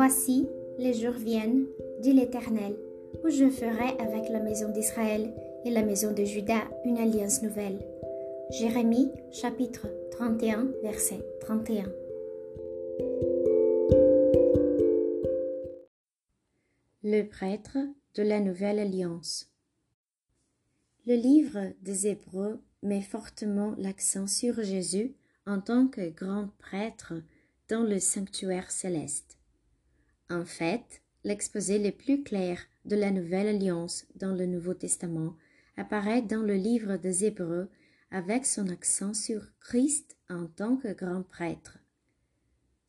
Voici, les jours viennent, dit l'Éternel, où je ferai avec la maison d'Israël et la maison de Juda une alliance nouvelle. Jérémie chapitre 31 verset 31. Le prêtre de la nouvelle alliance. Le livre des Hébreux met fortement l'accent sur Jésus en tant que grand prêtre dans le sanctuaire céleste. En fait, l'exposé le plus clair de la Nouvelle Alliance dans le Nouveau Testament apparaît dans le livre des Hébreux avec son accent sur Christ en tant que grand prêtre.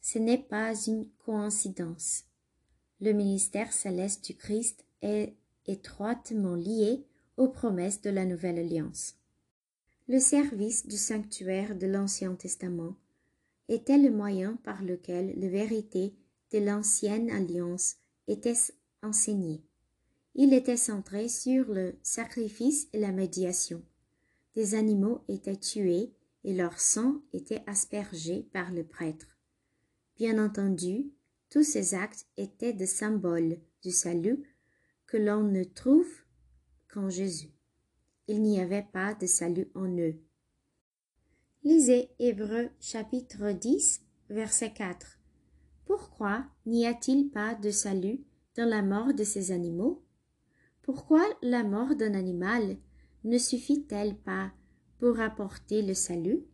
Ce n'est pas une coïncidence. Le ministère céleste du Christ est étroitement lié aux promesses de la Nouvelle Alliance. Le service du sanctuaire de l'Ancien Testament était le moyen par lequel la vérité de l'ancienne alliance était enseignée. Il était centré sur le sacrifice et la médiation. Des animaux étaient tués et leur sang était aspergé par le prêtre. Bien entendu, tous ces actes étaient des symboles du salut que l'on ne trouve qu'en Jésus. Il n'y avait pas de salut en eux. Lisez Hébreux chapitre 10, verset 4. Pourquoi n'y a-t-il pas de salut dans la mort de ces animaux? Pourquoi la mort d'un animal ne suffit-elle pas pour apporter le salut?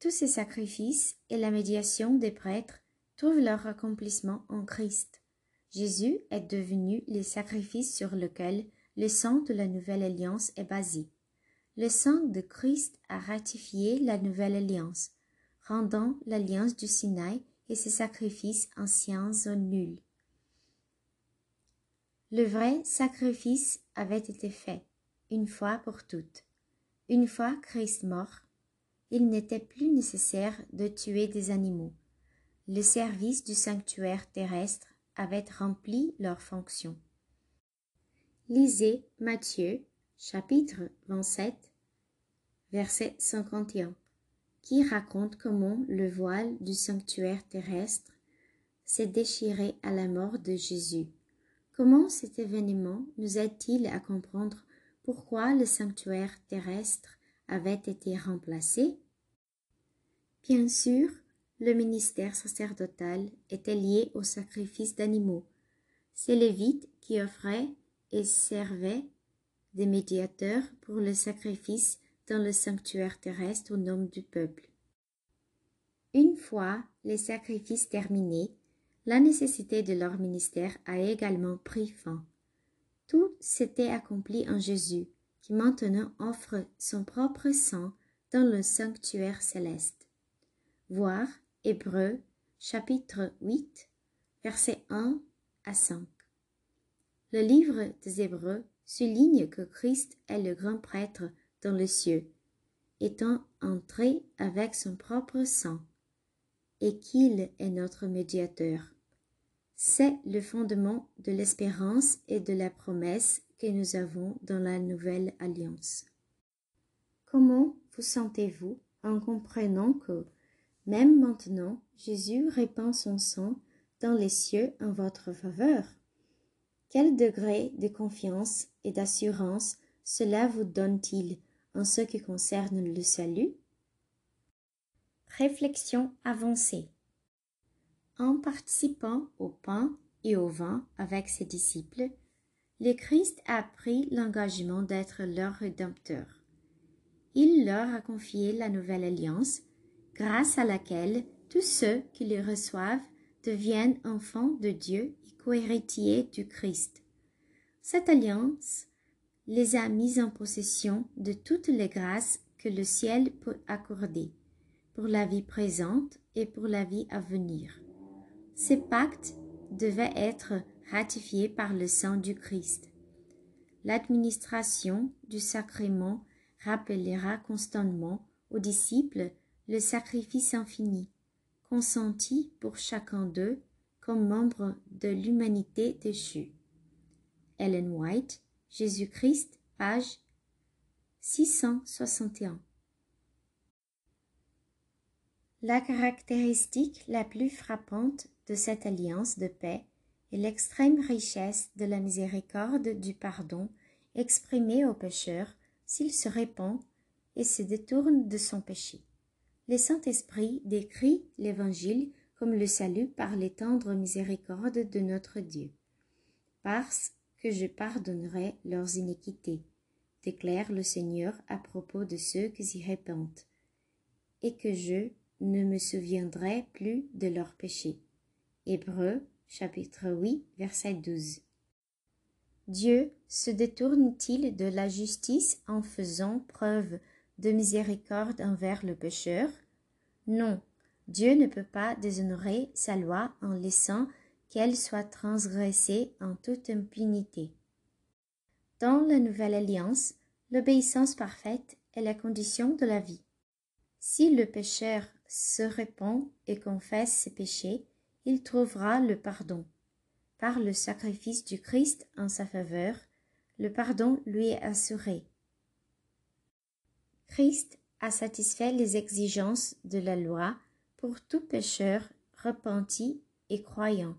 Tous ces sacrifices et la médiation des prêtres trouvent leur accomplissement en Christ. Jésus est devenu le sacrifice sur lequel le sang de la nouvelle alliance est basé. Le sang de Christ a ratifié la nouvelle alliance, rendant l'alliance du Sinaï et ses sacrifices anciens nuls. Le vrai sacrifice avait été fait, une fois pour toutes. Une fois Christ mort, il n'était plus nécessaire de tuer des animaux. Le service du sanctuaire terrestre avait rempli leur fonction. Lisez Matthieu chapitre 27, verset 51, qui raconte comment le voile du sanctuaire terrestre s'est déchiré à la mort de Jésus. Comment cet événement nous aide-t-il à comprendre pourquoi le sanctuaire terrestre avait été remplacé? Bien sûr, le ministère sacerdotal était lié au sacrifice d'animaux. C'est Lévite qui offrait et servait des médiateurs pour le sacrifice dans le sanctuaire terrestre au nom du peuple. Une fois les sacrifices terminés, la nécessité de leur ministère a également pris fin. Tout s'était accompli en Jésus, qui maintenant offre son propre sang dans le sanctuaire céleste. Voir Hébreux chapitre 8 versets 1 à 5. Le livre des Hébreux souligne que Christ est le grand prêtre dans le cieux, étant entré avec son propre sang, et qu'il est notre médiateur. C'est le fondement de l'espérance et de la promesse que nous avons dans la nouvelle alliance. Comment vous sentez-vous en comprenant que, même maintenant, Jésus répand son sang dans les cieux en votre faveur? Quel degré de confiance et d'assurance cela vous donne-t-il en ce qui concerne le salut Réflexion avancée. En participant au pain et au vin avec ses disciples, le Christ a pris l'engagement d'être leur rédempteur. Il leur a confié la nouvelle alliance, grâce à laquelle tous ceux qui le reçoivent deviennent enfants de Dieu et cohéritiers du Christ. Cette alliance les a mis en possession de toutes les grâces que le ciel peut accorder, pour la vie présente et pour la vie à venir. Ces pactes devaient être ratifiés par le sang du Christ. L'administration du sacrement rappellera constamment aux disciples le sacrifice infini, consenti pour chacun d'eux comme membre de l'humanité déchue. Ellen White, Jésus-Christ, page 661. La caractéristique la plus frappante de cette alliance de paix est l'extrême richesse de la miséricorde du pardon exprimée au pécheur s'il se répand et se détourne de son péché. Le Saint-Esprit décrit l'Évangile comme le salut par les tendres miséricordes de notre Dieu. Parce que je pardonnerai leurs iniquités, déclare le Seigneur à propos de ceux qui s'y répandent, et que je ne me souviendrai plus de leurs péchés. Hébreux chapitre 8 verset 12. Dieu se détourne-t-il de la justice en faisant preuve de miséricorde envers le pécheur? Non, Dieu ne peut pas déshonorer sa loi en laissant qu'elle soit transgressée en toute impunité. Dans la Nouvelle Alliance, l'obéissance parfaite est la condition de la vie. Si le pécheur se répand et confesse ses péchés, il trouvera le pardon. Par le sacrifice du Christ en sa faveur, le pardon lui est assuré. Christ a satisfait les exigences de la loi pour tout pécheur repenti et croyant.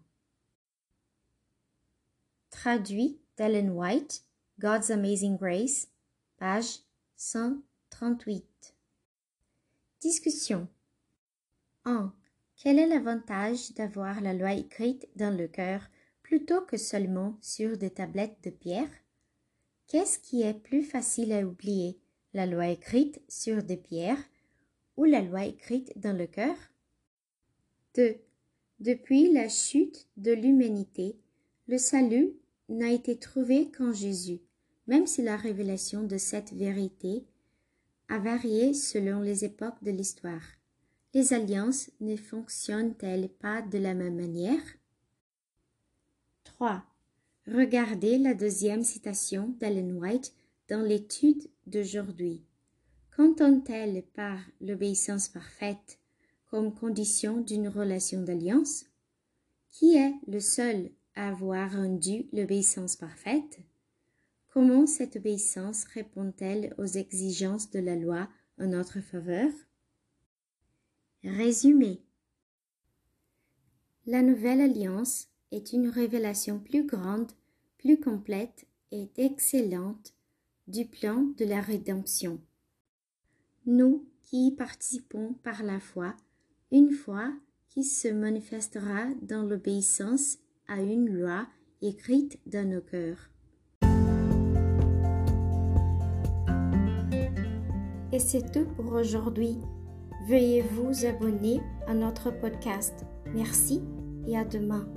Traduit d'Ellen White, God's Amazing Grace, page 138. Discussion 1. Quel est l'avantage d'avoir la loi écrite dans le cœur plutôt que seulement sur des tablettes de pierre? Qu'est-ce qui est plus facile à oublier, la loi écrite sur des pierres ou la loi écrite dans le cœur? 2. Depuis la chute de l'humanité, le salut n'a été trouvé qu'en Jésus, même si la révélation de cette vérité a varié selon les époques de l'histoire les alliances ne fonctionnent-elles pas de la même manière? 3. Regardez la deuxième citation d'Ellen White dans l'étude d'aujourd'hui. Qu'entend-elle par l'obéissance parfaite comme condition d'une relation d'alliance? Qui est le seul avoir rendu l'obéissance parfaite? Comment cette obéissance répond-elle aux exigences de la loi en notre faveur? Résumé. La Nouvelle Alliance est une révélation plus grande, plus complète et excellente du plan de la rédemption. Nous qui y participons par la foi, une foi qui se manifestera dans l'obéissance à une loi écrite dans nos cœurs. Et c'est tout pour aujourd'hui. Veuillez vous abonner à notre podcast. Merci et à demain.